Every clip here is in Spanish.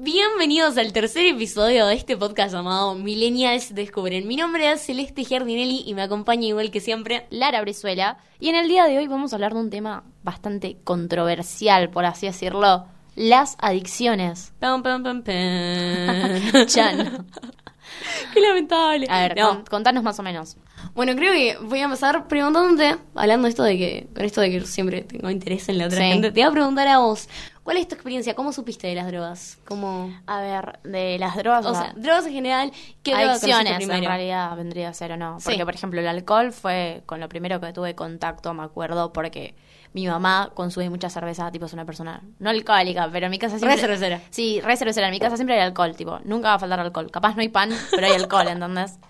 Bienvenidos al tercer episodio de este podcast llamado Millennials Descubren. Mi nombre es Celeste Giardinelli y me acompaña igual que siempre Lara Brizuela. Y en el día de hoy vamos a hablar de un tema bastante controversial, por así decirlo, las adicciones. Pam, pam, pam, pam. Chan. Qué lamentable. A ver, No. con- contanos más o menos. Bueno, creo que voy a empezar preguntándote, hablando esto de que, con esto de que siempre tengo interés en la otra Sí. gente, te voy a preguntar a vos, ¿cuál es tu experiencia? ¿Cómo supiste de las drogas? ¿Cómo... A ver, de las drogas, O sea, drogas en general, ¿qué adicciones en realidad vendría a ser o no. Sí. Porque, por ejemplo, el alcohol fue con lo primero que tuve contacto, me acuerdo, porque mi mamá consume mucha cerveza, tipo es una persona no alcohólica, pero en mi casa siempre... Re cervecera. Sí, re cervecera. En mi casa siempre hay alcohol, tipo, nunca va a faltar alcohol. Capaz no hay pan, pero hay alcohol, ¿entendés?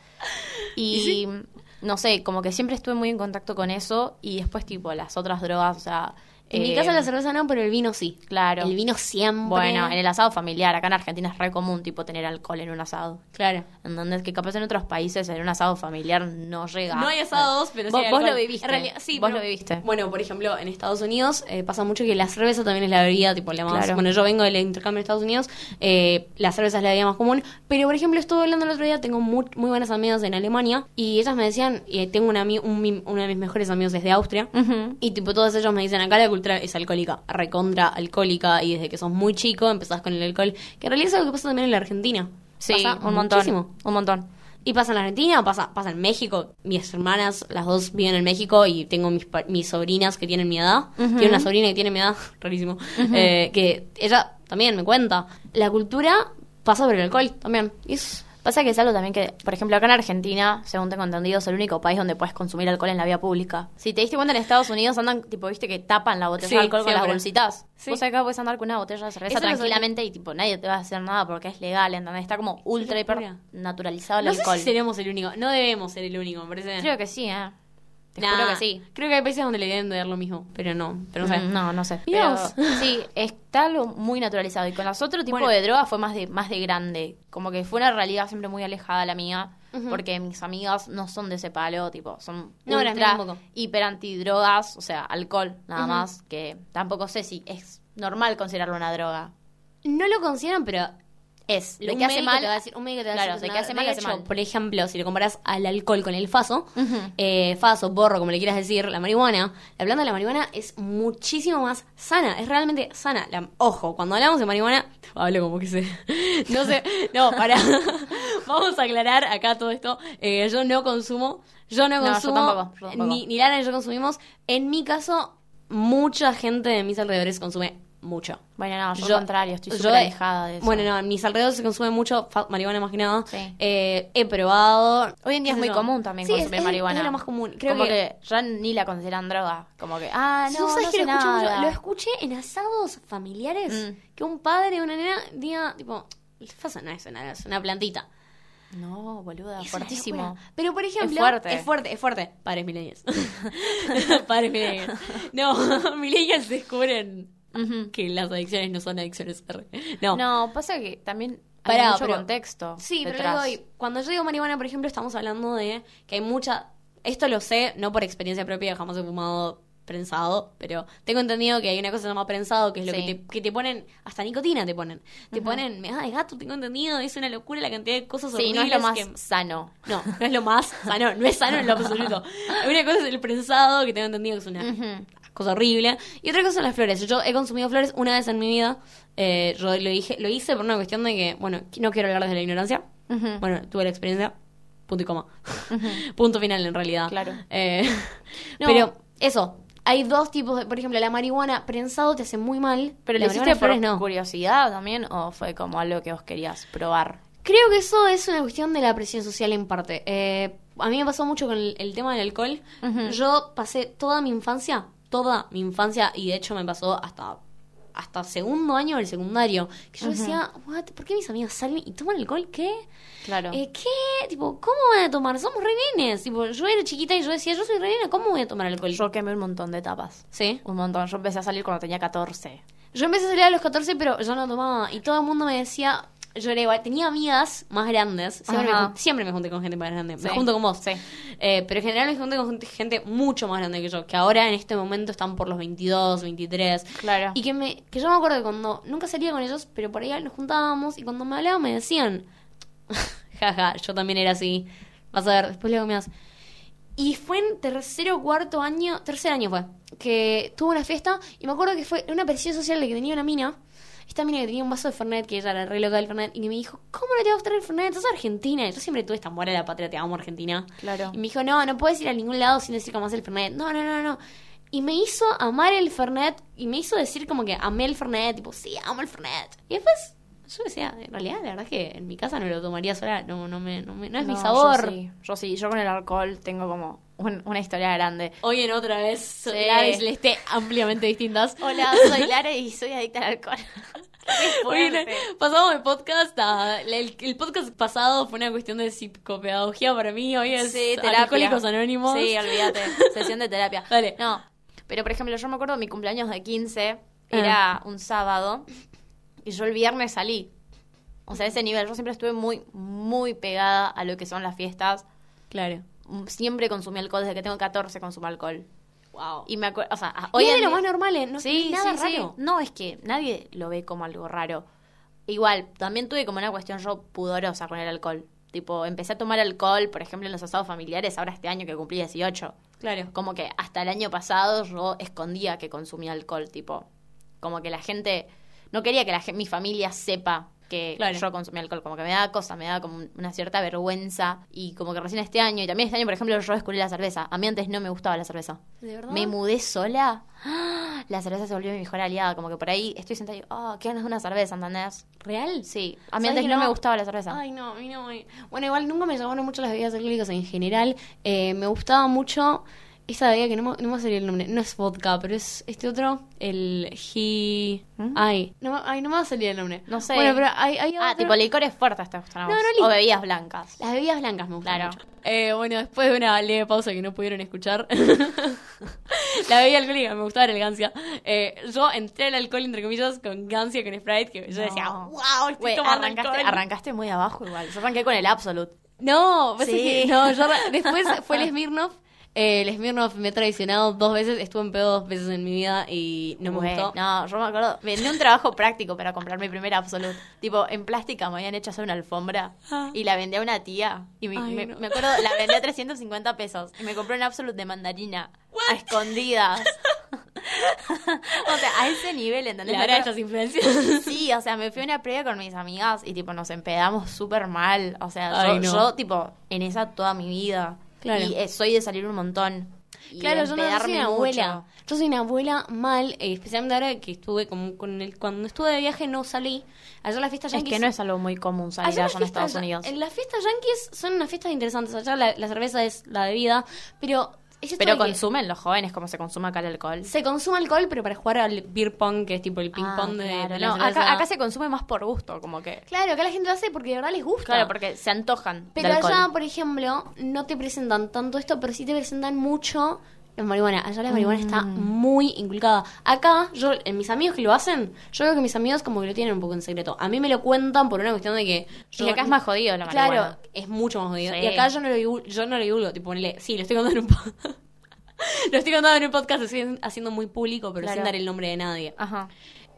Y, no sé, como que siempre estuve muy en contacto con eso y después, tipo, las otras drogas, o sea... En mi eh, casa la cerveza no, pero el vino sí. Claro. El vino siempre. Bueno, en el asado familiar, acá en Argentina es re común, tipo, tener alcohol en un asado. Claro. ¿Entendés? Que capaz en otros países en un asado familiar no llega. No hay asados, pero sí Vos, hay vos lo viviste. En realidad, sí, vos pero- lo viviste. Bueno, por ejemplo, en Estados Unidos eh, pasa mucho que la cerveza también es la bebida, tipo, la más... Claro. Bueno, yo vengo del intercambio de Estados Unidos, eh, la cerveza es la bebida más común, pero, por ejemplo, estuve hablando el otro día, tengo muy, muy buenas amigas en Alemania, y ellas me decían, eh, tengo una, un, uno de mis mejores amigos desde Austria, y tipo todos ellos me dicen, acá la cultura es alcohólica, recontra alcohólica, y desde que sos muy chico empezás con el alcohol, que en realidad es algo que pasa también en la Argentina. Sí, Pasa un montón. Un montón. Y pasa en la Argentina, pasa, pasa en México. Mis hermanas, las dos viven en México y tengo mis, mis sobrinas que tienen mi edad. Tiene una sobrina que tiene mi edad, rarísimo. eh, que ella también me cuenta. La cultura pasa por el alcohol también. Es- Pasa que es algo también que, por ejemplo, acá en Argentina, según tengo entendido, es el único país donde puedes consumir alcohol en la vía pública. Si te diste cuenta, en Estados Unidos andan, tipo, viste que tapan la botella Sí, de alcohol con las bolsitas. Sí. Vos acá puedes andar con una botella de cerveza Eso tranquilamente y, tipo, nadie te va a hacer nada porque es legal, ¿entendés? Está como ultra hiper naturalizado el no sé alcohol. si seremos el único. No debemos ser el único, me parece. Creo que sí, ¿eh? Te Nah, juro que sí. Creo que hay países donde le deben de dar lo mismo, pero no. Pero no sé. Mm, No, no sé. Pero, sí, está algo muy naturalizado. Y con los otros tipos Bueno. de drogas fue más de, más de grande. Como que fue una realidad siempre muy alejada la mía. Porque mis amigas no son de ese palo, tipo, son No, las ultra hiper antidrogas, o sea, alcohol, nada más. Que tampoco sé si es normal considerarlo una droga. No lo consideran, pero Es, un que hace mal. te va a decir, un médico te va a Claro, decir de que hace mal, hace mal. Por ejemplo, si lo comparas al alcohol con el faso, eh, faso, porro, como le quieras decir, la marihuana, la planta de la marihuana es muchísimo más sana, es realmente sana. La- ojo, cuando hablamos de marihuana, hablo como que sé, no sé, no, para, vamos a aclarar acá todo esto, Eh, yo no consumo, yo no No, yo consumo, tampoco, yo tampoco. Ni, ni Lara ni yo consumimos, en mi caso, mucha gente de mis alrededores consume mucho. Bueno, no, yo, al contrario, estoy súper alejada de eso. Bueno, no, en mis alrededores se consume mucho marihuana más que nada. Sí. Eh, he probado. Hoy en día es muy yo. común también Sí, es- consumir es- marihuana. Es lo más común. Creo como que, que, ya ni la consideran droga. Como que, ah, no, ¿Vos sabés no que lo escuché en asados familiares. Mm. Que un padre y una nena diga, tipo, no es una, es una plantita. No, boluda, Es fuertísimo. Pero por ejemplo, fuerte. es fuerte, es fuerte. Padres millennials. Padres millennials. No, millennials descubren Que las adicciones no son adicciones. No. No, pasa que también hay Pará, mucho pero- contexto. Sí, detrás. pero digo, cuando yo digo marihuana, por ejemplo, estamos hablando de que hay mucha... Esto lo sé, no por experiencia propia, jamás he fumado prensado, pero tengo entendido que hay una cosa que se llama prensado, que es lo Sí. que, te, que te ponen, hasta nicotina te ponen. Te ponen, me da de gato, tengo entendido, es una locura la cantidad de cosas Sí, no es lo más que- sano. No, no es lo más sano, no es sano en lo absoluto. Una cosa es el prensado, que tengo entendido que es una. Cosa horrible. Y otra cosa son las flores. Yo he consumido flores una vez en mi vida. Eh, yo lo, dije, lo hice por una cuestión de que, bueno, no quiero hablar desde la ignorancia. Bueno, tuve la experiencia. Punto y coma. Punto final, en realidad. Claro. Eh, No. Pero eso. Hay dos tipos de, por ejemplo, la marihuana prensado te hace muy mal, ¿Pero la lo hiciste por no. curiosidad también o fue como algo que vos querías probar? Creo que eso es una cuestión de la presión social en parte. Eh, a mí me pasó mucho con el, el tema del alcohol. Yo pasé toda mi infancia, toda mi infancia, y de hecho me pasó hasta hasta segundo año del secundario, que yo decía, What, ¿por qué mis amigas salen y toman alcohol? ¿Qué? Claro. Eh, ¿Qué? Tipo, ¿cómo voy a tomar? Somos re nenes. Tipo, yo era chiquita y yo decía, yo soy re nena, ¿cómo voy a tomar alcohol? Yo quemé un montón de etapas. Sí. Un montón. Yo empecé a salir cuando tenía 14. Yo empecé a salir a los 14, pero yo no tomaba. Y todo el mundo me decía, yo era igual, tenía amigas más grandes, siempre, me, siempre me junté con gente más grande, me junto con vos. Sí. Eh, pero en general me junté con gente, mucho más grande que yo, que ahora en este momento están por los 22, 23. Claro. Y que, me, que yo me acuerdo que cuando nunca salía con ellos, pero por ahí nos juntábamos y cuando me hablaban me decían, jaja, yo también era así. Vas a ver, después le hago más. Y fue en tercero o cuarto año, tercer año fue, que tuve una fiesta y me acuerdo que fue una presión social de que tenía una mina, esta mina que tenía un vaso de Fernet, que ella era re loca del Fernet, y que me dijo, ¿cómo no te va a gustar el Fernet? Sos argentina. Y yo siempre tuve esta muera de la patria, te amo Argentina. Claro. Y me dijo, no, no puedes ir a ningún lado sin decir cómo es el Fernet. No, no, no, no. Y me hizo amar el Fernet y me hizo decir como que amé el Fernet, tipo, sí, amo el Fernet. Y después yo decía, en realidad, la verdad es que en mi casa no lo tomaría sola, no, no, me, no, me- no es mi sabor. Yo sí, yo sí, yo con el alcohol tengo como un- una historia grande. Hoy en otra vez, Sí. Lara y Celeste ampliamente distintas. Hola, soy Lara y soy adicta al alcohol. Hoy pasamos de podcast a... El, el podcast pasado fue una cuestión de psicopedagogía para mí, hoy es Sí, terapia. Alcohólicos Anónimos. Sí, olvídate. Sesión de terapia. Dale. No, pero por ejemplo, yo me acuerdo de mi cumpleaños de 15, era un sábado, y yo el viernes salí. O sea, ese nivel, yo siempre estuve muy, muy pegada a lo que son las fiestas. Claro. Siempre consumí alcohol, desde que tengo 14 consumo alcohol. Wow. Y me acuerdo, o sea, Hoy es de lo más normal, ¿eh? No sí, es nada sí, sí. raro. No, es que nadie lo ve como algo raro. Igual, también tuve como una cuestión yo pudorosa con el alcohol. Tipo, empecé a tomar alcohol, por ejemplo, en los asados familiares, ahora este año que cumplí 18. Claro. Como que hasta el año pasado yo escondía que consumía alcohol, tipo, como que la gente, no quería que la mi familia sepa que Claro. yo consumía alcohol, como que me da cosa, me da como una cierta vergüenza y como que recién este año, y también este año, por ejemplo, yo descubrí la cerveza. A mí antes no me gustaba la cerveza. ¿De verdad? Me mudé sola, ¡ah! la cerveza se volvió mi mejor aliada, como que por ahí estoy sentada y digo, ah, qué ganas de una cerveza, ¿entendés? ¿Real? Sí, a mí ¿Sabes antes no, no? me gustaba la cerveza. Ay, no, a mí no. Bueno, igual nunca me llamaron mucho las bebidas alcohólicas en general. Eh, me gustaba mucho esa bebida que no, me- no me va a salir el nombre. No es vodka, pero es este otro. El he... ¿Mm? Ay, no, ay, no me va a salir el nombre. No sé. Bueno, pero hay, hay ah, otro- tipo licores fuertes te gustan No, no, O bebidas blancas. Las bebidas blancas me gustan Claro. mucho. Eh, bueno, después de una leve pausa que no pudieron escuchar, la bebida alcohólica me gustaba la elegancia. Eh, yo entré al alcohol, entre comillas, con Gancia, con Sprite, que yo decía, wow, estoy tomando arrancaste, alcohol". arrancaste muy abajo igual. Yo arranqué con el Absolute. No, pasa Sí. que- no, yo después fue el Smirnoff. Eh, el Smirnoff me ha traicionado dos veces, estuve en pedo dos veces en mi vida y no me Güey, gustó. No, yo me acuerdo. Vendí un trabajo práctico para comprar mi primer Absolute. Tipo, en plástica me habían hecho hacer una alfombra Ah. y la vendí a una tía. Y me, Ay, me- no. me acuerdo, la vendí a 350 pesos. Y me compré un Absolute de mandarina. A escondidas. o sea, a ese nivel, ¿entendés? La acuerdo- estas influencias. Sí, o sea, me fui a una previa con mis amigas y tipo nos empedamos súper mal. O sea, Ay, yo, no. yo, tipo en esa toda mi vida. Claro. Y eh, soy de salir un montón. Y Claro, de yo no soy una mucho. abuela. Yo soy una abuela mal, eh, especialmente ahora que estuve como con el, cuando estuve de viaje no salí. Allá las fiestas Es yankees. que no es algo muy común salir allá allá, en fiestas- Estados Unidos. En las fiestas yankees son unas fiestas interesantes. Allá la, la cerveza es la bebida, pero Pero que consumen los jóvenes como se consume acá el alcohol. se consume alcohol, pero para jugar al beer pong, que es tipo el ping Ah, pong de, claro, de no, acá, acá se consume más por gusto, como que. Claro, acá la gente lo hace porque de verdad les gusta. Claro, porque se antojan. Pero de allá, por ejemplo, no te presentan tanto esto, pero sí te presentan mucho la marihuana. Allá la marihuana está Mm. muy inculcada. Acá, yo, en mis amigos que lo hacen, yo veo que mis amigos como que lo tienen un poco en secreto. A mí me lo cuentan por una cuestión de que... Y acá es más jodido la Claro, marihuana. es mucho más jodido. Sí. Y acá yo no lo divulgo, yo no lo divulgo, tipo, ponele, sí, lo estoy contando en un podcast. lo estoy contando en un podcast, lo estoy haciendo muy público, pero Claro. sin dar el nombre de nadie. Ajá.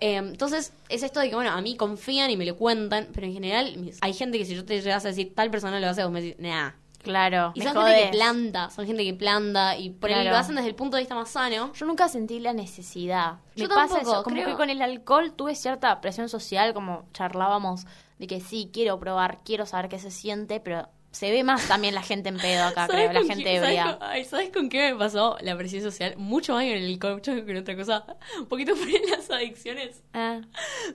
Eh, entonces, es esto de que, bueno, a mí confían y me lo cuentan, pero en general hay gente que si yo te llegas a decir tal persona lo hace, vos me decís, nah. Claro. Y me son gente que planta, son gente que planta y por ahí Claro. lo hacen desde el punto de vista más sano. Yo nunca sentí la necesidad. Yo Me pasa tampoco, eso, como creo- que con el alcohol tuve cierta presión social, como charlábamos, de que sí, quiero probar, quiero saber qué se siente, pero se ve más también la gente en pedo acá, ¿Sabes creo, la gente ¿sabes ebria. con, ay, ¿sabes con qué me pasó la presión social? Mucho más que en el coach que en otra cosa. Un poquito por en las adicciones. Ah,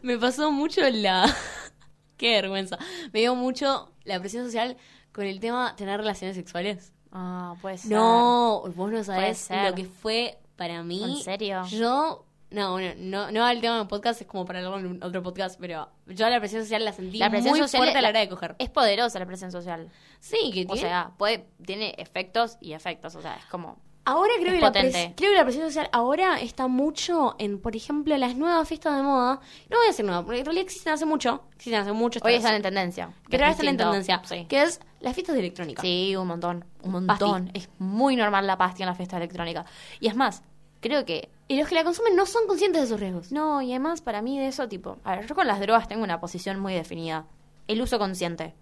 Me pasó mucho la... Qué vergüenza. Me dio mucho la presión social con el tema tener relaciones sexuales. ah, puede ser. No, vos no sabés lo que fue para mí. ¿En serio? Yo, no, bueno, no, no al tema del podcast, es como para hablar en otro podcast, pero yo la presión social la sentí La presión muy social fuerte a la hora de coger. Es poderosa la presión social. Sí, que O tiene- sea, puede, tiene efectos y efectos, o sea, es como... Ahora creo Es que, la potente. creo que la presión social ahora está mucho en, por ejemplo, las nuevas fiestas de moda. No voy a decir nuevas, porque en realidad existen hace mucho. Existen hace mucho. Hoy están en tendencia. que ahora están en tendencia. Sí. Que es las fiestas de electrónica. Sí, un montón. Un montón. Es muy normal la pastilla en la fiesta electrónica. Y es más, creo que. Y los que la consumen no son conscientes de sus riesgos. No, y además para mí de eso, tipo. A ver, yo con las drogas tengo una posición muy definida: el uso consciente.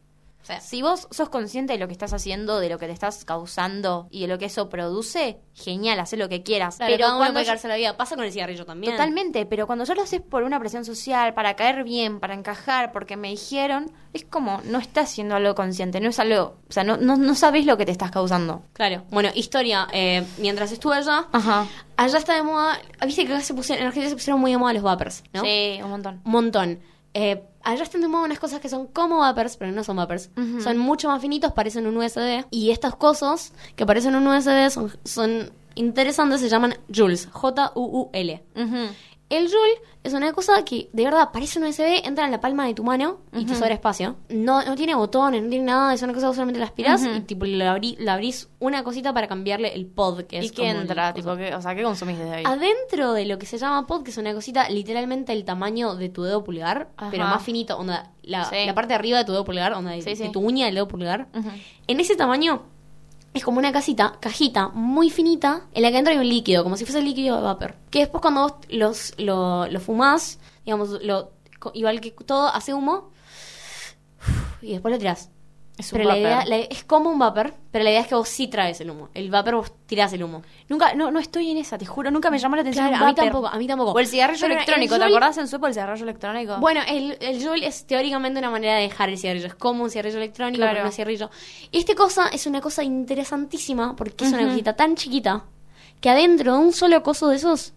Si vos sos consciente de lo que estás haciendo, de lo que te estás causando y de lo que eso produce, genial, haz lo que quieras. Claro, pero cuando puede yo- la vida. Pasa con el cigarrillo también. Totalmente, pero cuando yo lo haces por una presión social, para caer bien, para encajar, porque me dijeron, es como, no estás haciendo algo consciente, no es algo, o sea, no, no, no sabes lo que te estás causando. Claro. Bueno, historia. eh, mientras estuve allá, Ajá. allá está de moda. Viste que acá se pusieron, en Argentina se pusieron muy de moda los vapers, ¿no? Sí, un montón. Un montón. Eh, allá están de moda unas cosas que son como vapers, pero no son vapers. Son mucho más finitos, parecen un USB. Y estas cosas que parecen un USB son, son interesantes, se llaman Joules. J-U-U-L. El Joule es una cosa que de verdad parece un USB, entra en la palma de tu mano y te sobra espacio. No, no tiene botones, no tiene nada, es una cosa que solamente la aspirás Ujú. y tipo le, abrí- le abrís una cosita para cambiarle el pod, que es ¿Y qué entra? Tipo, ¿qué- o sea, ¿qué consumís desde ahí? Adentro de lo que se llama pod, que es una cosita literalmente el tamaño de tu dedo pulgar, Ajá. pero más finito, onda, la, Sí. la parte de arriba de tu dedo pulgar, onda, de, Sí, de tu uña del dedo pulgar. En ese tamaño es como una casita, cajita muy finita, en la que entra un líquido, como si fuese el líquido de vapor. Que después cuando vos los, lo, lo fumás, digamos, lo, igual que todo, hace humo y después lo tirás. Es un Pero la vapor. idea, la- es como un vapor, pero la idea es que vos sí traes el humo. El vapor vos tirás el humo. Nunca, no, no estoy en esa, te juro, nunca me llamó la atención Claro, un a mí tampoco, a mí tampoco. O el cigarrillo Pero el electrónico, ¿te acordás en Suepo el cigarrillo electrónico? Bueno, el, el Juul es teóricamente una manera de dejar el cigarrillo. Es como un cigarrillo electrónico, Claro. pero no cigarrillo. Y esta cosa es una cosa interesantísima porque es una cosita tan chiquita que adentro de un solo coso de esos,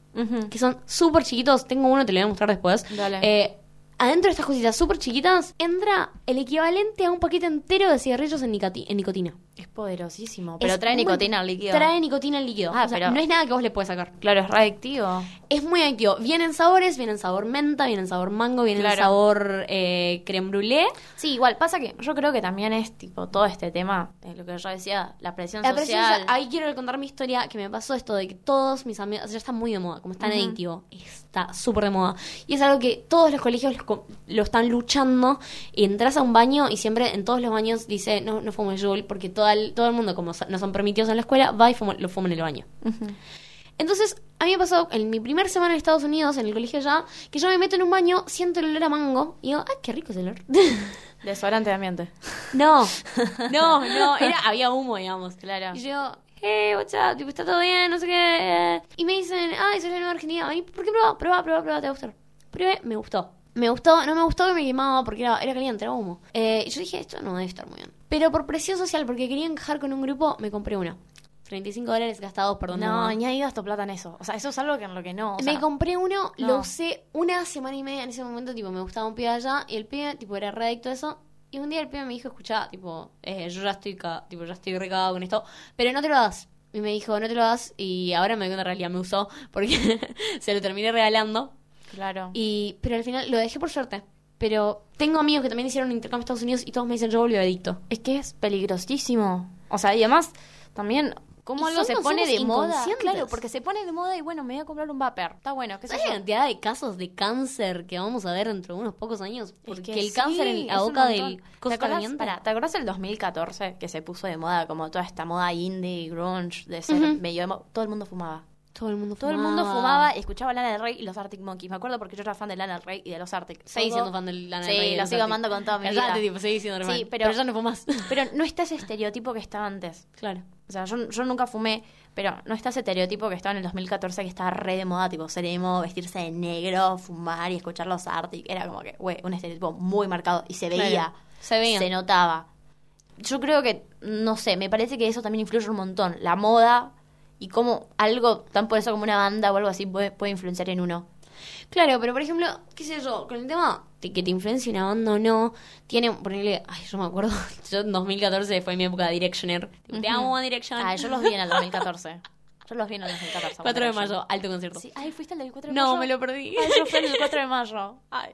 que son súper chiquitos, tengo uno, te lo voy a mostrar después. Dale. Eh, adentro de estas cositas súper chiquitas entra el equivalente a un paquete entero de cigarrillos en, nicoti- en nicotina. Es poderosísimo, pero Es trae muy- nicotina al líquido. Trae nicotina al líquido. Ah, O sea, pero- no es nada que vos le puedes sacar. Claro, es radictivo. Es muy adictivo. Vienen sabores, vienen sabor menta, vienen sabor mango, vienen Claro. sabor eh, creme brûlée. Sí, igual, pasa que yo creo que también es tipo todo este tema, eh, lo que yo decía, la presión La presión social. social- ahí quiero contar mi historia que me pasó esto de que todos mis amigos, ya está muy de moda, como es tan Ujú. adictivo, está súper de moda. Y es algo que todos los colegios lo, están luchando. Y entras a un baño y siempre en todos los baños dice, no, no fumes Juul, porque todo todo el mundo, como no son permitidos en la escuela, va y fuma- lo fuma en el baño. Entonces, a mí me pasó en mi primer semana en Estados Unidos, en el colegio allá, que yo me meto en un baño, siento el olor a mango, y digo, ay, qué rico ese olor. Desodorante de ambiente. No, no, no, era, había humo, digamos. Claro. Y yo, hey, what's up, tipo, está todo bien, no sé qué. Y me dicen, ay, soy la nueva Argentina, vení, ¿por qué prueba? Prueba, prueba, prueba, te va a gustar. Probé, me gustó. Me gustó, no me gustó que me quemaba porque era, era caliente, era humo. Eh, y yo dije, esto no debe estar muy bien. Pero por presión social, porque quería encajar con un grupo, me compré uno. 35 dólares gastados, perdón. No, mamá. ni ahí gasto plata en eso. O sea, eso es algo que en lo que no. o sea, me compré uno, no. lo usé una semana y media en ese momento, tipo, me gustaba un pibe allá, y el pibe, tipo, era re adicto a eso. Y un día el pibe me dijo, escucha, tipo, eh, yo ya estoy, ca- tipo, ya estoy recagado con esto, pero no te lo das. Y me dijo, no te lo das, y ahora me doy cuenta en realidad me usó, porque se lo terminé regalando. Claro. Y, pero al final lo dejé por suerte. Pero tengo amigos que también hicieron un intercambio a Estados Unidos y todos me dicen, yo volví adicto. Es que es peligrosísimo. O sea, y además, también, ¿cómo algo se pone de moda? Claro, porque se pone de moda y bueno, me voy a comprar un vapor. Está bueno, qué ¿Sabes la cantidad de casos de cáncer que vamos a ver dentro de unos pocos años? Porque que el sí, cáncer en la boca del ¿Te pará, ¿Te acordás el 2014 que se puso de moda como toda esta moda indie, grunge, de ser medio Todo el mundo fumaba. Todo el mundo Todo el mundo fumaba y escuchaba Lana del Rey y los Arctic Monkeys. Me acuerdo porque yo era fan de Lana del Rey y de los Arctic. Seguís Todo- siendo fan del Lana Sí, del Rey. de lo sigo amando con toda mi vida. tipo, seguís siendo Sí, hermano. pero- ya no fumas. Pero no está ese estereotipo que estaba antes. claro. O sea, yo, yo nunca fumé, pero no está ese estereotipo que estaba en el 2014 que estaba re de moda, tipo ser emo, vestirse de negro, fumar y escuchar los Arctic. Era como que, güey, un estereotipo muy marcado y se veía. Claro. Se veía. Se notaba. Yo creo que, no sé, me parece que eso también influye un montón. La moda y cómo algo tan por eso como una banda o algo así puede, puede influenciar en uno. Claro, pero por ejemplo, qué sé yo, con el tema de que te influencia una banda o no, tiene, ponerle, ay, yo me acuerdo, yo en 2014 fue mi época de Directioner. Te Ujú. amo, Direction. Ah, yo los vi en el 2014. Yo los vi en el 2014. 4 de mayo, alto concierto. Sí, ay, fuiste el del 4 de mayo. No, me lo perdí. Ay, yo fui el del 4 de mayo. Ay,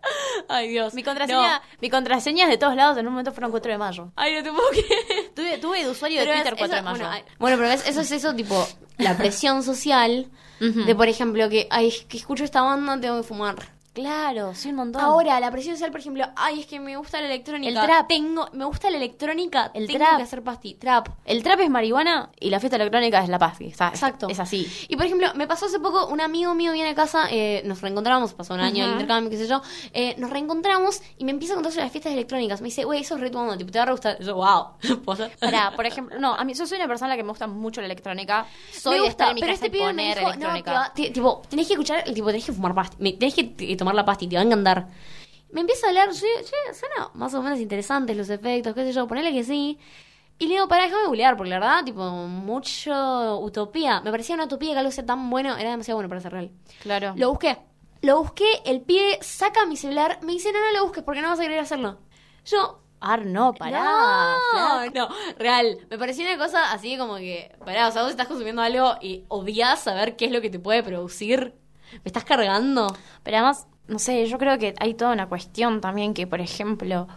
Ay, Dios. mi contraseña, mi contraseña de todos lados en un momento fueron 4 de mayo. No. Ay, no te puedo creer. Tuve, tuve de usuario de Pero Twitter es- 4 de eso- mayo. Bueno, bueno, pero ves, eso es eso, tipo, la presión social de, por ejemplo, que, ay, que escucho esta banda, tengo que fumar. Claro, sí, un montón. Ahora, la presión social, por ejemplo, ay, es que me gusta la electrónica. El trap. Tengo, me gusta la electrónica, El tengo trap. que hacer pasti. Trap. El trap es marihuana y la fiesta electrónica es la pasti. o sea, es- Exacto. Es así. Y por ejemplo, me pasó hace poco, un amigo mío viene a casa, eh, nos reencontramos, pasó un año de Ujú. intercambio, qué sé yo, eh, nos reencontramos y me empieza a contar sobre las fiestas electrónicas. Me dice, güey, eso es re tu tipo, te va a gustar. Yo, wow. Para, por ejemplo, no, a mí yo soy una persona que me gusta mucho la electrónica. Soy me de gusta, estar en mi pero casa este pibe me dijo, no, va- tipo, tenés que escuchar, el tipo, tenés que fumar pasti, tenés que tomar la pasti, te va a encantar. Me empieza a hablar, yo, che, suena más o menos interesantes los efectos, qué sé yo, ponele que sí. Y le digo, para, déjame googlear, porque la verdad, tipo, mucho utopía. Me parecía una utopía que algo sea tan bueno, era demasiado bueno para ser real. Claro. Lo busqué. Lo busqué, el pie saca mi celular, me dice, no, no lo busques porque no vas a querer hacerlo. Yo, Ar, no, pará. no, no, real. Me pareció una cosa así como que, pará, o sea, vos estás consumiendo algo y odias saber qué es lo que te puede producir. ¿Me estás cargando? Pero además, no sé, yo creo que hay toda una cuestión también que, por ejemplo,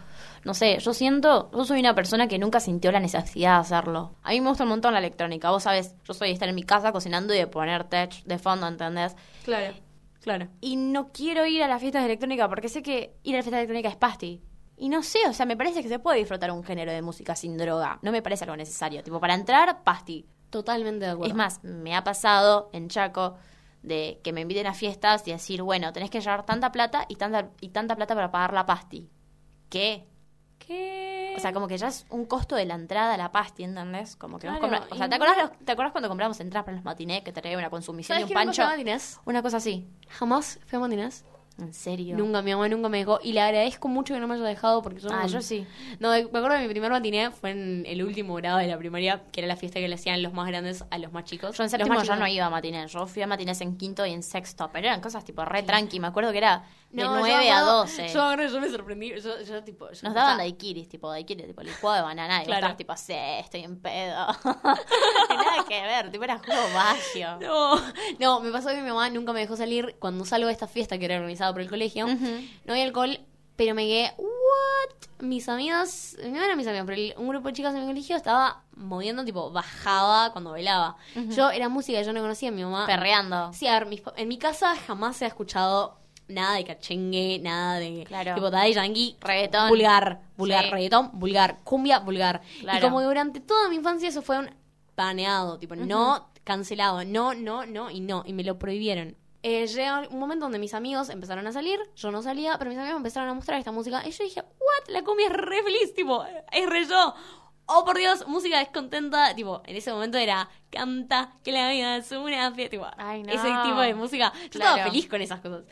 no sé, yo siento, yo soy una persona que nunca sintió la necesidad de hacerlo. A mí me gusta un montón la electrónica, vos sabes, yo soy de estar en mi casa cocinando y de poner tech de fondo, ¿entendés? Claro, claro. Y no quiero ir a las fiestas de electrónica porque sé que ir a la fiesta de electrónica es pasti. Y no sé, o sea, me parece que se puede disfrutar un género de música sin droga. No me parece algo necesario. Tipo, para entrar, pasti. Totalmente de acuerdo. Es más, me ha pasado en Chaco de que me inviten a fiestas y decir, bueno, tenés que llevar tanta plata y tanta, y tanta plata para pagar la pasti. ¿Qué? ¿Qué? O sea, como que ya es un costo de la entrada a la pasti, ¿entendés? Como que Claro, compra- O sea, ¿te los- ¿te cuando compramos entradas para los matinés que te traía una consumición y ¿Sabes un pancho? fui a matinés? Una cosa así. Jamás fui a matinés. ¿En serio? Nunca, mi mamá nunca me dejó. Y le agradezco mucho que no me haya dejado porque yo... Ah, no- yo sí. No, me acuerdo que mi primer matiné fue en el último grado de la primaria, que era la fiesta que le hacían los más grandes a los más chicos. Yo en séptimo chicos- no iba a matinés. Yo fui a matinés en quinto y en sexto. Pero eran cosas tipo re tranqui. Me acuerdo que era de No, yo 9 me a acuerdo- 12. Yo, me yo sorprendí. Yo, yo, tipo, yo Nos daban estaba- daiquiris, tipo daiquiris, tipo licuado de banana. Y Claro. tipo, sí, estoy en pedo. nada que ver, tipo era juego magio. No, no, me pasó que mi mamá nunca me dejó salir cuando salgo de esta fiesta que era organizada por el colegio. No había alcohol, pero me quedé, ¿what? Mis amigas, no eran mis amigas, pero el- un grupo de chicas en mi colegio estaba moviendo, tipo, bajaba cuando bailaba. Yo era música yo no conocía, mi mamá. Perreando. Sí, a ver, mis en mi casa jamás se ha escuchado nada de cachengue, nada de Claro. tipo Daddy Yankee, Reggaetón. vulgar, vulgar, Sí. reggaetón, vulgar, cumbia, vulgar. Claro. Y como que durante toda mi infancia eso fue un baneado, tipo, no cancelado, no, no, no y no, y me lo prohibieron. Eh, llega un momento donde mis amigos empezaron a salir, yo no salía, pero mis amigos empezaron a mostrar esta música y yo dije, what, la cumbia es re feliz, tipo, es re yo. Oh, por Dios, música descontenta, tipo, en ese momento era, canta, que la vida es una fiesta, tipo, Ay, no. ese tipo de música. Yo Claro. estaba feliz con esas cosas.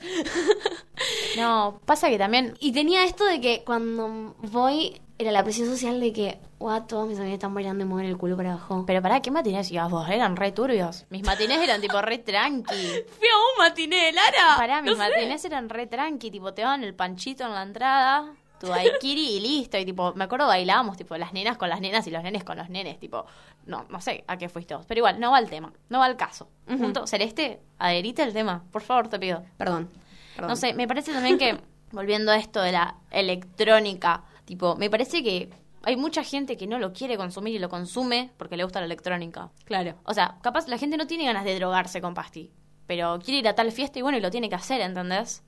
No, pasa que también. Y tenía esto de que cuando voy, era la presión social de que, what, todos mis amigos están bailando y mueven el culo para abajo. Pero pará, ¿qué matinés ibas vos? Eran re turbios. Mis matinés eran tipo re tranqui. Fui a un matiné, Lara. Pará, mis No sé. matinés eran re tranqui, tipo te daban el panchito en la entrada, tu daiquiri y listo. Y tipo, me acuerdo bailábamos, tipo, las nenas con las nenas y los nenes con los nenes, tipo, no, no sé a qué fuiste vos. Pero igual, no va el tema, no va el caso. Punto. Celeste, adherite el tema, por favor, te pido. Perdón. perdón. No sé, me parece también que, volviendo a esto de la electrónica, tipo, me parece que hay mucha gente que no lo quiere consumir y lo consume porque le gusta la electrónica. Claro. O sea, capaz la gente no tiene ganas de drogarse con pasti, pero quiere ir a tal fiesta y bueno, y lo tiene que hacer, ¿entendés?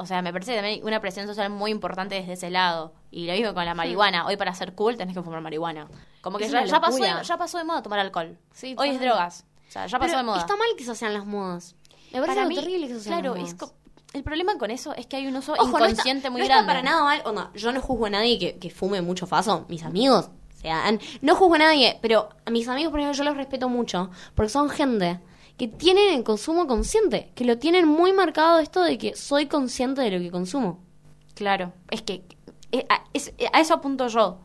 O sea, me parece también una presión social muy importante desde ese lado. Y lo mismo con la marihuana. Hoy para ser cool tenés que fumar marihuana. Como que ya, pasó de, ya pasó de moda tomar alcohol. Sí, Hoy es drogas. O sea, ya pasó Pero de moda. Está mal que eso sean las modas. Me parece Para mí, terrible que eso sean claro, las modas. El problema con eso es que hay un uso Ojo, no está- inconsciente muy no grande. está para nada mal. Onda, yo no juzgo a nadie que, que fume mucho faso. Mis amigos, o sea, no juzgo a nadie, pero a mis amigos, por ejemplo, yo los respeto mucho porque son gente que tienen el consumo consciente, que lo tienen muy marcado esto de que soy consciente de lo que consumo. Claro, es que eh, a, es- a eso apunto yo.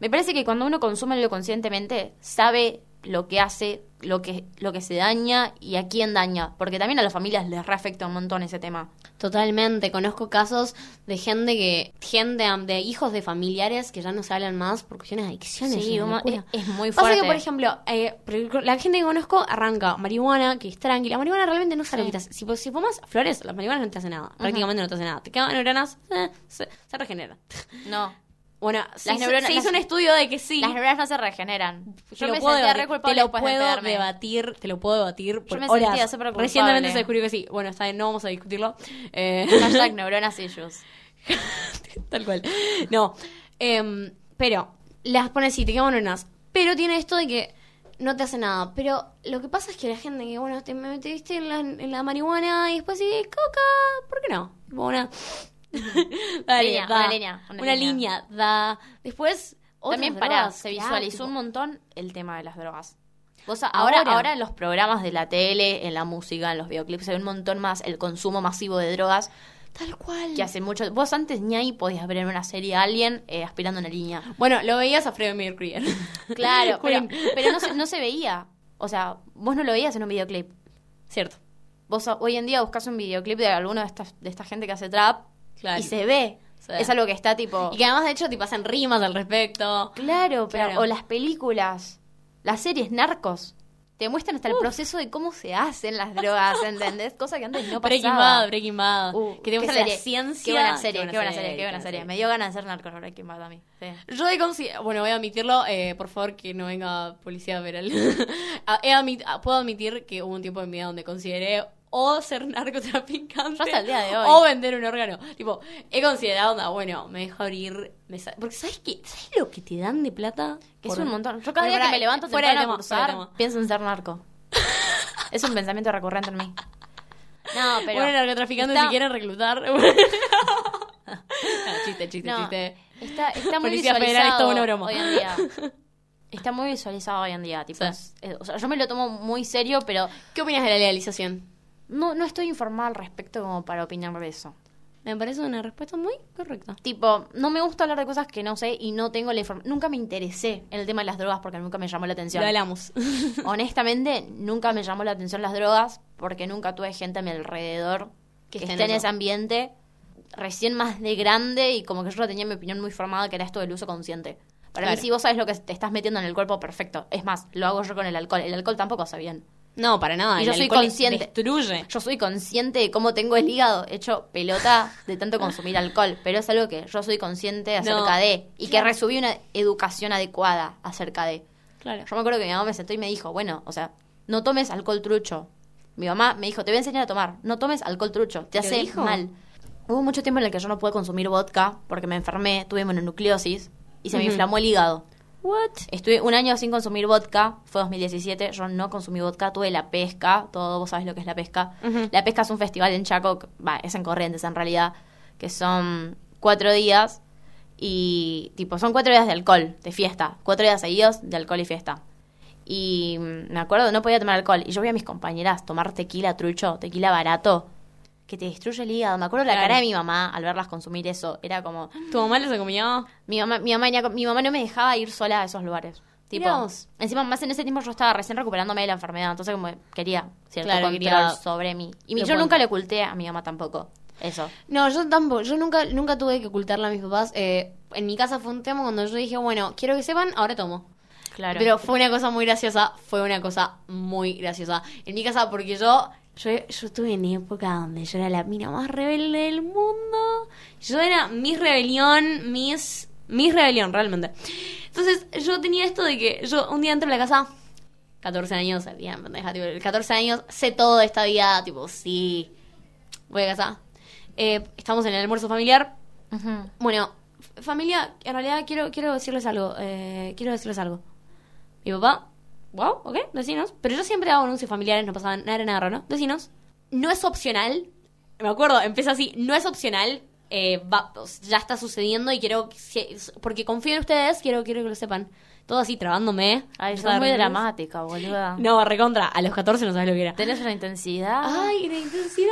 Me parece que cuando uno consume algo conscientemente, sabe lo que hace, lo que, lo que se daña y a quién daña. Porque también a las familias les reafecta un montón ese tema. Totalmente, conozco casos de gente que, gente de hijos de familiares que ya no se hablan más por cuestiones de adicciones. Sí, es muy Pasa fuerte. que, por ejemplo, eh, la gente que conozco arranca marihuana, que es tranquila. La marihuana realmente no sabe lo Sí. que te hace. Si, si fumas flores, las marihuanas no te hacen nada. Prácticamente no te hacen nada. Te quedan neuronas, eh, se, se regenera. No. Bueno, se, hizo, neuronas- se hizo las- un estudio de que sí. Las neuronas no se regeneran. Te Yo lo me puedo sentía debatir, re culpable te lo puedo de debatir, te lo puedo debatir por me horas. súper. Recientemente se descubrió que sí. Bueno, está bien, no vamos a discutirlo. Eh, Hashtag neuronas issues. Tal cual. No. em, pero las pone así, te quedan neuronas. Pero tiene esto de que no te hace nada. Pero lo que pasa es que la gente que, bueno, te me metiste en la, en la marihuana y después sí, coca, ¿por qué no? Tipo Una. Línea, da. una línea, una Una línea. línea, da. Después. También para, se visualizó tipo, un montón el tema de las drogas. Vos, ahora, Ahora. ahora en los programas de la tele, en la música, en los videoclips, se ve un montón más el consumo masivo de drogas Tal cual. que hace mucho. Vos antes ni ahí podías ver en una serie a alguien eh, aspirando una línea. Bueno, lo veías a Freddie Mercury. Claro, pero, pero no, se, no se veía. O sea, vos no lo veías en un videoclip. Cierto. Vos hoy en día buscas un videoclip de alguno de estas de esta gente que hace trap Claro. y se ve. Sí. Es algo que está tipo. Y que además, de hecho, te pasan rimas al respecto. Claro, pero Claro. o las películas, las series narcos. Te muestran hasta el proceso de cómo se hacen las drogas, ¿entendés? Cosa que antes no pasaba. Breaking Bad, Breaking Bad. Uh, que te muestra la ciencia. Qué buena serie, qué buena serie, qué buena serie. Me dio ganas de ser narcos Breaking Bad a mí. Sí. Yo he bueno, voy a admitirlo, eh, por favor que no venga policía he admit- ah, puedo admitir que hubo un tiempo en mi vida donde consideré o ser narcotraficante hasta el día de hoy. o vender un órgano. Tipo, he considerado, onda, bueno, me dejo abrir. me sa- Porque ¿sabes qué? ¿Sabes lo que te dan de plata? Que es un montón. Yo cada Bueno, día que pará, me levanto fuera de a tema, fuera tema. pienso en ser narco. es un pensamiento recurrente en mí. No, pero... bueno, narcotraficantes está- si quieren reclutar. No, chiste, chiste, No, chiste. Está, está muy Policía visualizado es toda una broma. hoy en día. Está muy visualizado hoy en día. Tipo, Sí. es- o sea, yo me lo tomo muy serio, pero ¿Qué opinas de la legalización? No, no estoy informada al respecto como para opinar de eso. Me parece una respuesta muy correcta. Tipo, no me gusta hablar de cosas que no sé y no tengo la información. Nunca me interesé en el tema de las drogas porque nunca me llamó la atención. Lo hablamos. Honestamente, nunca me llamó la atención las drogas porque nunca tuve gente a mi alrededor que, Que esté en ese ambiente recién más de grande y como que yo tenía mi opinión muy formada que era esto del uso consciente. Para mí, si vos sabes lo que te estás metiendo en el cuerpo, perfecto. Es más, lo hago yo con el alcohol. El alcohol tampoco hace bien. No, para nada. Y yo soy consciente. Destruye. Yo soy consciente de cómo tengo el hígado hecho pelota de tanto consumir alcohol, pero es algo que yo soy consciente acerca No. de y que recibí una educación adecuada acerca de. Claro. Yo me acuerdo que mi mamá me sentó y me dijo, bueno, o sea, no tomes alcohol trucho. Mi mamá me dijo, te voy a enseñar a tomar, no tomes alcohol trucho, te ¿Te lo hace dijo? mal. Hubo mucho tiempo en el que yo no pude consumir vodka porque me enfermé, tuve mononucleosis y se me inflamó el hígado. What? Estuve un año sin consumir vodka, fue 2017, yo no consumí vodka, tuve la pesca, todo vos sabés lo que es la pesca. La pesca es un festival en Chaco, va, es en Corrientes en realidad, que son cuatro días y tipo, son cuatro días de alcohol, de fiesta, cuatro días seguidos de alcohol y fiesta. Y mm, me acuerdo, no podía tomar alcohol. Y yo vi a mis compañeras tomar tequila trucho, tequila barato, que te destruye el hígado. Me acuerdo la Claro. cara de mi mamá al verlas consumir eso. Era como, ¿Tu mamá les comió? mi mamá, mi mamá, mi mamá no me dejaba ir sola a esos lugares. Tipo, encima más en ese tiempo yo estaba recién recuperándome de la enfermedad, entonces como quería cierto Claro, control quería- sobre mí. Y mi- yo nunca le oculté a mi mamá tampoco. Eso. No, yo tampoco. Yo nunca, nunca tuve que ocultarle a mis papás. Eh, en mi casa fue un tema cuando yo dije, bueno, quiero que sepan, ahora tomo. Claro. Pero fue una cosa muy graciosa. Fue una cosa muy graciosa. En mi casa, porque yo, yo, yo estuve en época donde yo era la mina más rebelde del mundo. Yo era mi rebelión, mis, mi rebelión, realmente. Entonces, yo tenía esto de que yo un día entro a la casa, 14 años, bien, pendeja, tipo, 14 años, sé todo de esta vida, tipo, sí, voy a casa. Eh, estamos en el almuerzo familiar. Ujú. Bueno, f- familia, en realidad quiero, quiero decirles algo. eh, quiero decirles algo. Mi papá, wow, ok, decinos. Pero yo siempre hago anuncios familiares, no pasaba nada, nada raro, ¿no? Decinos. No es opcional. Me acuerdo, empieza así. No es opcional. eh, va- ya está sucediendo y quiero. Porque confío en ustedes, quiero, quiero que lo sepan. Todo así, trabándome. Ay, Yo muy dramática, boluda. No, recontra. A los 14 no sabes lo que era. Tenés una intensidad. Ay, la intensidad.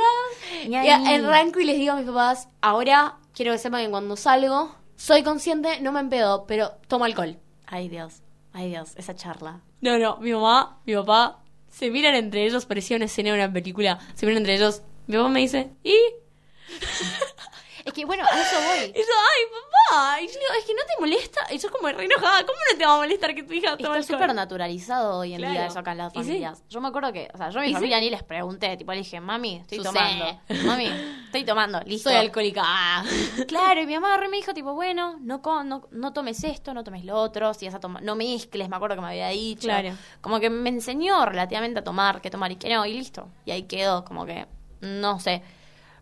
Y arranco y les digo a mis papás, ahora quiero que sepan que cuando salgo, soy consciente, no me empedo, pero tomo alcohol. Ay, Dios. Ay, Dios, esa charla. No, no, mi mamá, mi papá, se miran entre ellos, parecía una escena de una película, se miran entre ellos. Mi papá me dice, ¿y? Es que bueno, a eso voy. Y yo, ay, papá. Y yo digo, es que no te molesta. Y yo como re enojada, ¿cómo no te va a molestar que tu hija tome Está súper naturalizado hoy en Claro. día eso acá en las sí. familias. Yo me acuerdo que, o sea, yo a mi sí. familia ni les pregunté, tipo le dije, mami, estoy Sucede. tomando. Mami, estoy tomando, listo. Soy alcohólica. Ah. Claro, y mi mamá re me dijo, tipo, bueno, no, no, no tomes esto, no tomes lo otro, si vas a tomar, no mezcles, me acuerdo que me había dicho. Claro. Como que me enseñó relativamente a tomar, qué tomar y qué no, y listo. Y ahí quedó, como que, no sé.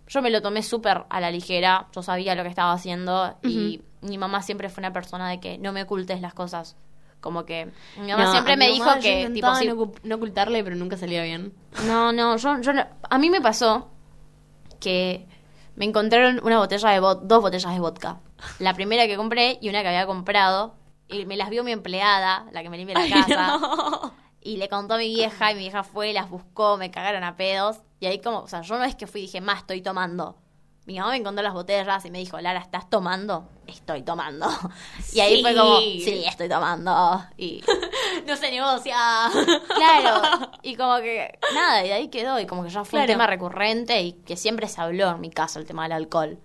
Yo me lo tomé súper a la ligera, yo sabía lo que estaba haciendo y mi mamá siempre fue una persona de que no me ocultes las cosas. Como que mi mamá No, siempre me dijo que, tipo, no, ocu- no ocultarle, pero nunca salía bien. no, no, yo, yo no- a mí me pasó que me encontraron una botella de dos botellas de vodka. La primera que compré y una que había comprado. Y me las vio mi empleada, la que me limpia la Ay, casa. no. Y le contó a mi vieja y mi vieja fue, las buscó, me cagaron a pedos. Y ahí como, o sea, yo no es que fui y dije, más estoy tomando. Mi mamá me encontró las botellas y me dijo, Lara, ¿estás tomando? Estoy tomando. Y ahí fue como, Sí. estoy tomando. Y No se negocia. Claro, y como que nada, y de ahí quedó, y como que ya fue un tema recurrente y que siempre se habló en mi caso el tema del alcohol.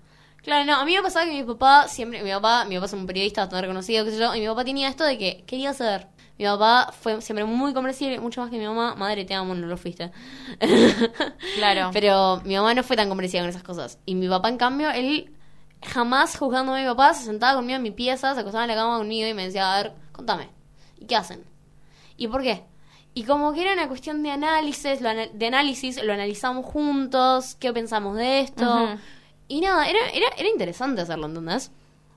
Claro, no, a mí me pasaba que mi papá siempre, mi papá, mi papá es un periodista bastante reconocido, qué sé yo, y mi papá tenía esto de que quería ser. Mi papá fue siempre muy comprensible, mucho más que mi mamá. Madre, te amo, no lo fuiste. Claro. Pero mi mamá no fue tan comprensiva con esas cosas. Y mi papá, en cambio, él jamás juzgando a mi papá, se sentaba conmigo en mi pieza, se acostaba en la cama conmigo y me decía, a ver, contame, ¿y qué hacen? ¿Y por qué? Y como que era una cuestión de análisis, lo ana- de análisis, lo analizamos juntos, qué pensamos de esto. Y nada, era, era, era interesante hacerlo, ¿entendés?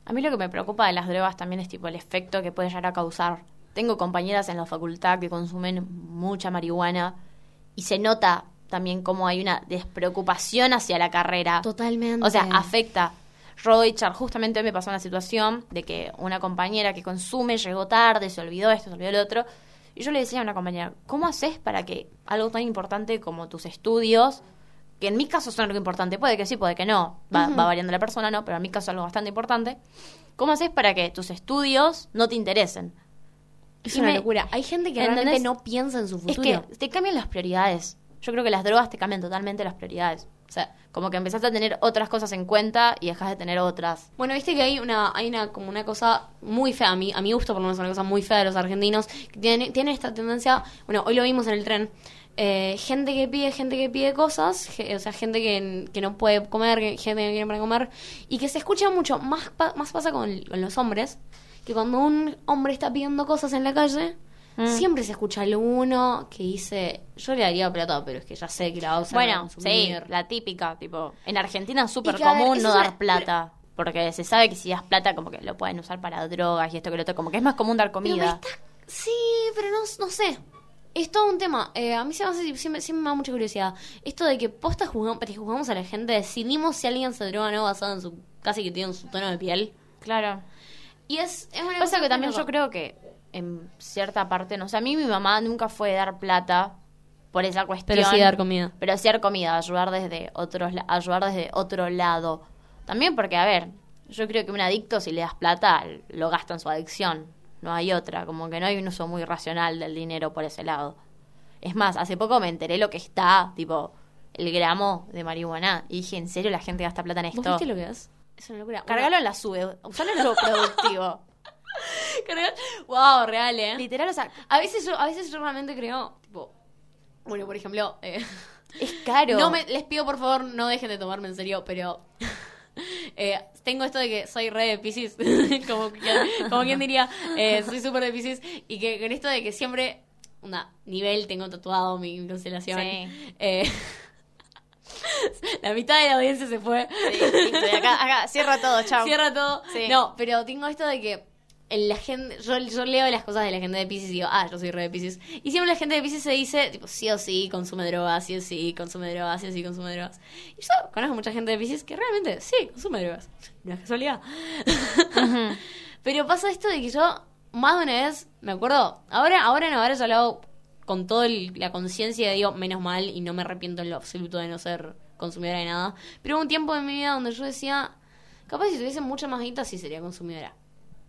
A mí lo que me preocupa de las drogas también es tipo el efecto que puede llegar a causar. Tengo compañeras en la facultad que consumen mucha marihuana y se nota también como hay una despreocupación hacia la carrera. Totalmente. O sea, afecta. Roychar, justamente hoy me pasó una situación de que una compañera que consume llegó tarde, se olvidó esto, se olvidó lo otro. Y yo le decía a una compañera, ¿cómo haces para que algo tan importante como tus estudios, que en mi caso son algo importante, puede que sí, puede que no, va, va variando la persona, ¿no? Pero en mi caso es algo bastante importante. ¿Cómo haces para que tus estudios no te interesen? Es Y una me- locura. Hay gente que ¿entendés? realmente no piensa en su Es futuro. que te cambian las prioridades. Yo creo que las drogas te cambian totalmente las prioridades. O sea, como que empezás a tener otras cosas en cuenta y dejas de tener otras. Bueno, viste que hay una, hay una como una cosa muy fea, a mí, a mi gusto por lo menos una cosa muy fea de los argentinos, que tienen, tienen esta tendencia, bueno, hoy lo vimos en el tren, eh, gente que pide, gente que pide cosas, o sea, gente que, que no puede comer, gente que no quiere para comer, y que se escucha mucho, más, pa- más pasa con, con los hombres, que cuando un hombre está pidiendo cosas en la calle, Mm. siempre se escucha alguno que dice, yo le daría plata, pero es que ya sé que la va a usar Bueno, sí, consumir". la típica, tipo, en Argentina es súper común no dar una- plata. Porque se sabe que si das plata, como que lo pueden usar para drogas y esto que lo otro. Como que es más común dar Pero comida. está- Sí, pero no, no sé. Es todo un tema. Eh, a mí se me hace, siempre, siempre me da mucha curiosidad. Esto de que posta juzgamos, te juzgamos a la gente, decidimos si alguien se droga o no basado en su, casi que tiene su tono de piel. Claro. Y es, es una Pasa cosa que también yo creo que en cierta parte, no sé, a mí mi mamá nunca fue de dar plata por esa cuestión. Pero sí dar comida. Pero sí dar comida, ayudar desde otros, la- ayudar desde otro lado. También porque, a ver, yo creo que un adicto si le das plata lo gasta en su adicción. No hay otra, como que no hay un uso muy racional del dinero por ese lado. Es más, hace poco me enteré lo que está, tipo, el gramo de marihuana. Y dije, ¿en serio la gente gasta plata en ¿Vos esto? viste lo que es? Es una locura. Cargalo en la sube, usalo en algo productivo. Wow, real, eh. Literal, o sea, A veces yo, a veces yo realmente creo, tipo, bueno, por ejemplo, eh, es caro. No me, les pido por favor no dejen de tomarme en serio, pero eh, tengo esto de que soy re de Pisces, como, quien- como quien diría, eh, soy súper de Pisces, y que con esto de que siempre, una nivel, tengo tatuado mi constelación. Sí. La mitad de la audiencia se fue. Sí, listo, y acá, acá, cierra todo, chao. Cierra todo. Sí. No, pero tengo esto de que la gente, yo, yo leo las cosas de la gente de Pisces y digo, ah, yo soy re de Pisces. Y siempre la gente de Pisces se dice, tipo, sí o sí, consume drogas, sí o sí, consume drogas, sí o sí, consume drogas. Y yo conozco mucha gente de Pisces que realmente, sí, consume drogas. No es casualidad. pero pasa esto de que yo, más de una vez, me acuerdo, ahora, ahora no, ahora ya lo hago con toda la conciencia de digo, menos mal, y no me arrepiento en lo absoluto de no ser consumidora de nada. Pero hubo un tiempo en mi vida donde yo decía, capaz si tuviese mucha más guita sí sería consumidora.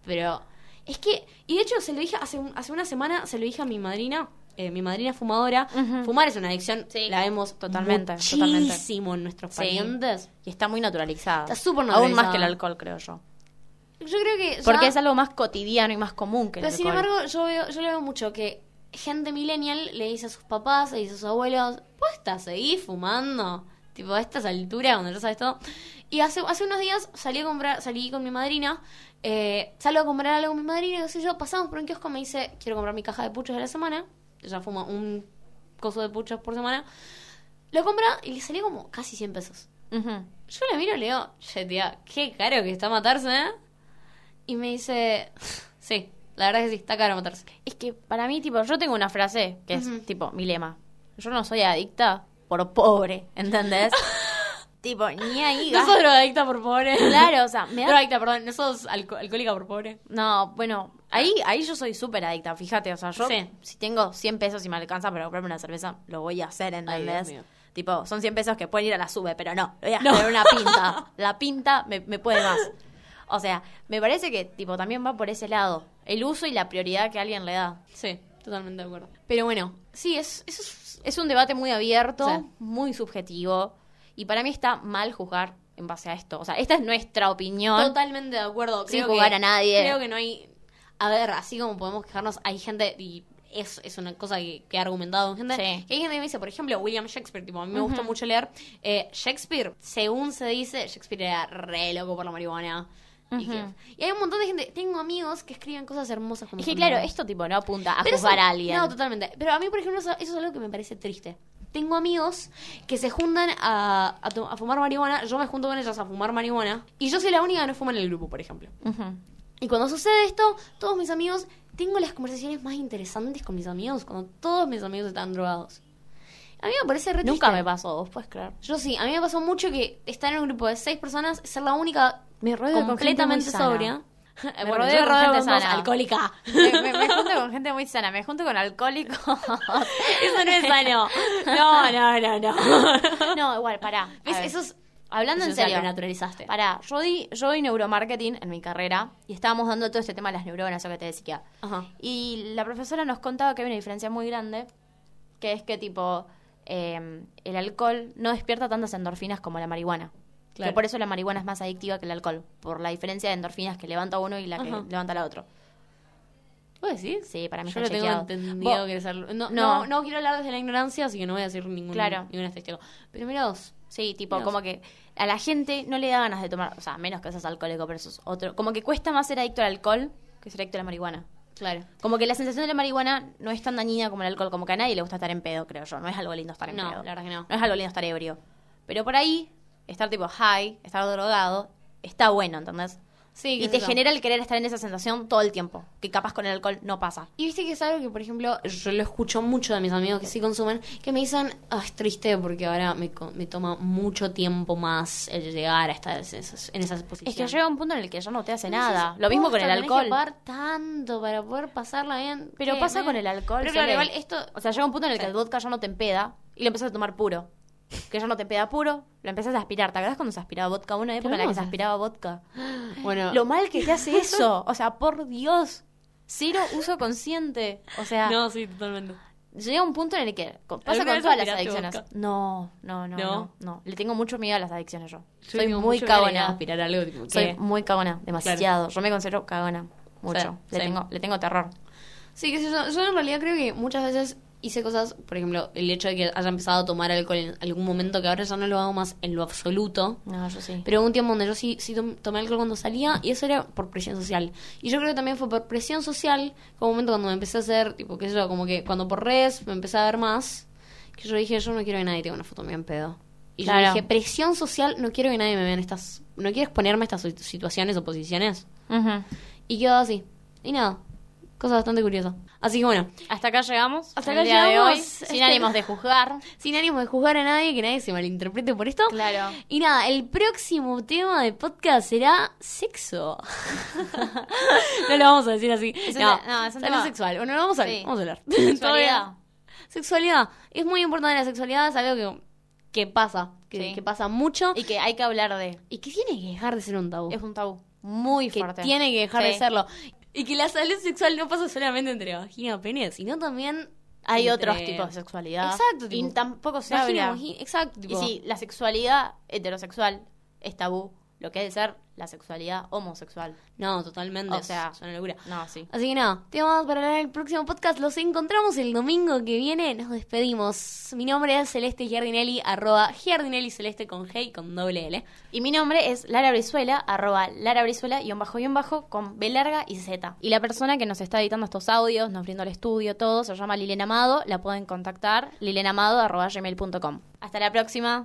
Pero es que, y de hecho se lo dije hace, un- hace una semana, se lo dije a mi madrina, eh, mi madrina fumadora. Fumar es una adicción, Sí. la vemos Totalmente, muchísimo en nuestros Sí. parientes. Y está muy naturalizada. Está súper Aún naturalizada. más que el alcohol, creo yo. Yo creo que. ya- Porque es algo más cotidiano y más común que el Pero sin alcohol. embargo, yo veo, yo le veo mucho que gente millennial le dice a sus papás, le dice a sus abuelos, ¿puesta seguir fumando? Tipo, a estas alturas, cuando ya sabes todo. Y hace, hace unos días salí a comprar, salí con mi madrina, eh, salgo a comprar algo con mi madrina, qué sé yo, pasamos por un kiosco, me dice, quiero comprar mi caja de puchos de la semana. Ella fuma un coso de puchos por semana. Lo compra y le salió como casi 100 pesos. Yo le miro y le digo, che, tía, qué caro que está matarse, ¿eh? Y me dice, sí, la verdad que sí, está caro matarse. Es que para mí, tipo, yo tengo una frase que es tipo mi lema. Yo no soy adicta por pobre, ¿entendés? tipo, ni ahí. No sos drogadicta por pobre. Claro, o sea, me da Drogadicta, perdón, no sos alco- alcohólica por pobre. No, bueno, ahí, ahí yo soy súper adicta, fíjate, o sea, yo Sí. si tengo 100 pesos y me alcanza para comprarme una cerveza, lo voy a hacer, ¿entendés? Tipo, son 100 pesos que pueden ir a la sube, pero no, voy a hacer una pinta. La pinta me, me puede más. O sea, me parece que, tipo, también va por ese lado. El uso y la prioridad que alguien le da. Sí, totalmente de acuerdo. Pero bueno, sí, es, es... Es un debate muy abierto, Sí. muy subjetivo, y para mí está mal juzgar en base a esto. O sea, esta es nuestra opinión. Totalmente de acuerdo. Sin jugar que- a nadie. Creo que no hay... A ver, así como podemos quejarnos, hay gente... Y es, es una cosa que, que he argumentado con gente. Sí. Que hay gente que me dice, por ejemplo, William Shakespeare. Tipo, a mí me gusta mucho leer. Eh, Shakespeare, según se dice, Shakespeare era re loco por la marihuana. Y, hay un montón de gente... Tengo amigos que escriben cosas hermosas como Es que claro, esto tipo no apunta a Pero juzgar eso- a alguien. No, totalmente. Pero a mí, por ejemplo, eso, eso es algo que me parece triste. Tengo amigos que se juntan a, a fumar marihuana. Yo me junto con ellos a fumar marihuana. Y yo soy la única que no fuma en el grupo, por ejemplo. Ujú. Y cuando sucede esto, todos mis amigos, tengo las conversaciones más interesantes con mis amigos cuando todos mis amigos están drogados. A mí me parece re Nunca triste. me pasó, vos puedes creer. Yo sí, a mí me pasó mucho que estar en un grupo de seis personas, ser la única Me rodeo con completamente gente muy sana. sobria. Me bueno, rodeo yo con rodeo gente con sana. alcohólica. Me, me- me junto con gente muy sana, me junto con alcohólicos. Eso no es sano. No, no, no, no. No, igual, pará. ¿Ves? Eso es... Hablando en eso serio. lo naturalizaste. Pará, yo di, yo di neuromarketing en mi carrera y estábamos dando todo este tema de las neuronas, eso que te decía. Ajá. Y la profesora nos contaba que hay una diferencia muy grande, que es que tipo, eh, el alcohol no despierta tantas endorfinas como la marihuana. Claro. Que por eso la marihuana es más adictiva que el alcohol, por la diferencia de endorfinas que levanta uno y la que Ajá. levanta la otro. ¿Puedes decir? Sí, para mí Yo lo tengo chequeado. entendido que es algo- no, No. no, no quiero hablar desde la ignorancia, así que no voy a decir ningún, Claro. ninguna estadística. Pero mira vos. Sí, tipo, como que a la gente no le da ganas de tomar, o sea, menos que seas alcohólico, pero eso es otro. Como que cuesta más ser adicto al alcohol que ser adicto a la marihuana. Claro. Como que la sensación de la marihuana no es tan dañina como el alcohol, como que a nadie le gusta estar en pedo, creo yo. No es algo lindo estar en No, pedo. la verdad que no. No es algo lindo estar ebrio. Pero por ahí, estar tipo high, estar drogado, está bueno, ¿entendés? Sí, Y te genera el querer estar en esa sensación todo el tiempo, que capaz con el alcohol no pasa. Y viste que es algo que, por ejemplo, yo lo escucho mucho de mis amigos que sí consumen, que me dicen, ah, es triste porque ahora me, me toma mucho tiempo más el llegar a estar en esas, en esas Es posiciones. que llega un punto en el que ya no te hace nada. Lo mismo con el que alcohol. tanto para poder pasarla bien. Pero ¿Qué, pasa con el alcohol. Pero claro, igual esto... O sea, llega un punto en el que el vodka ya no te empeda y lo empezás a tomar puro. Que ya no te empeda puro, lo empezás a aspirar. ¿Te acuerdas cuando se aspiraba vodka? Una época en la que se aspiraba vodka. Bueno, Lo mal que te hace eso. O sea, por Dios. Cero uso consciente. O sea, no, sí, totalmente. llega un punto en el que pasa ¿Alguna con todas las adicciones. No, no, no, ¿No? no, no. Le tengo mucho miedo a las adicciones yo. Yo Soy muy cagona. aspirar algo, tipo, Soy muy cagona, demasiado. Yo me considero cagona. Mucho. Le, sí. tengo, le tengo terror. Sí, que yo, yo en realidad creo que muchas veces hice cosas, por ejemplo, el hecho de que haya empezado a tomar alcohol en algún momento que ahora ya no lo hago más en lo absoluto. No, yo sí. Pero hubo un tiempo donde yo sí, sí tom- tomé alcohol cuando salía y eso era por presión social. Y yo creo que también fue por presión social, como un momento cuando me empecé a hacer, tipo, qué sé yo, como que cuando por redes me empecé a ver más, que yo dije, yo no quiero que nadie tenga una foto mía en pedo. Y Claro. yo dije, presión social, no quiero que nadie me vea en estas, no quiero exponerme a estas situ- situaciones o posiciones. Ujú. Y quedó así. Y nada, cosa bastante curiosa. Así que bueno, Hasta acá llegamos. Hasta acá de llegamos. hoy, sin Este- ánimos de juzgar. sin ánimo de juzgar a nadie, que nadie se malinterprete por esto. Claro. Y nada, el próximo tema de podcast será sexo. no lo vamos a decir así. Es un no, te- no, es un tema- sexual. Bueno, vamos a, Sí. vamos a hablar. Sexualidad. Sexualidad. Es muy importante la sexualidad, es algo que, que pasa, que, Sí. que pasa mucho. Y que hay que hablar de. Y que tiene que dejar de ser un tabú. Es un tabú muy que fuerte. tiene que dejar de serlo. Y que la salud sexual no pasa solamente entre vagina y pene, sino también Hay entre- otros tipos de sexualidad. Exacto, Y tipo, tampoco se vagina, habla. vagina- exacto, Y tipo, si la sexualidad heterosexual es tabú, lo que es ser la sexualidad homosexual. No, totalmente. O sea, es una locura. No, sí. Así que nada, te vamos para hablar en el próximo podcast. Los encontramos el domingo que viene. Nos despedimos. Mi nombre es Celeste Giardinelli, arroba Giardinelli Celeste con G y con doble L. Y mi nombre es Lara Brizuela, arroba Lara Brizuela, guion bajo, guion bajo, con B larga y Z. Y la persona que nos está editando estos audios, nos brindó el estudio, todo, se llama Lilena Amado. La pueden contactar, lilenamado, arroba gmail.com. Hasta la próxima.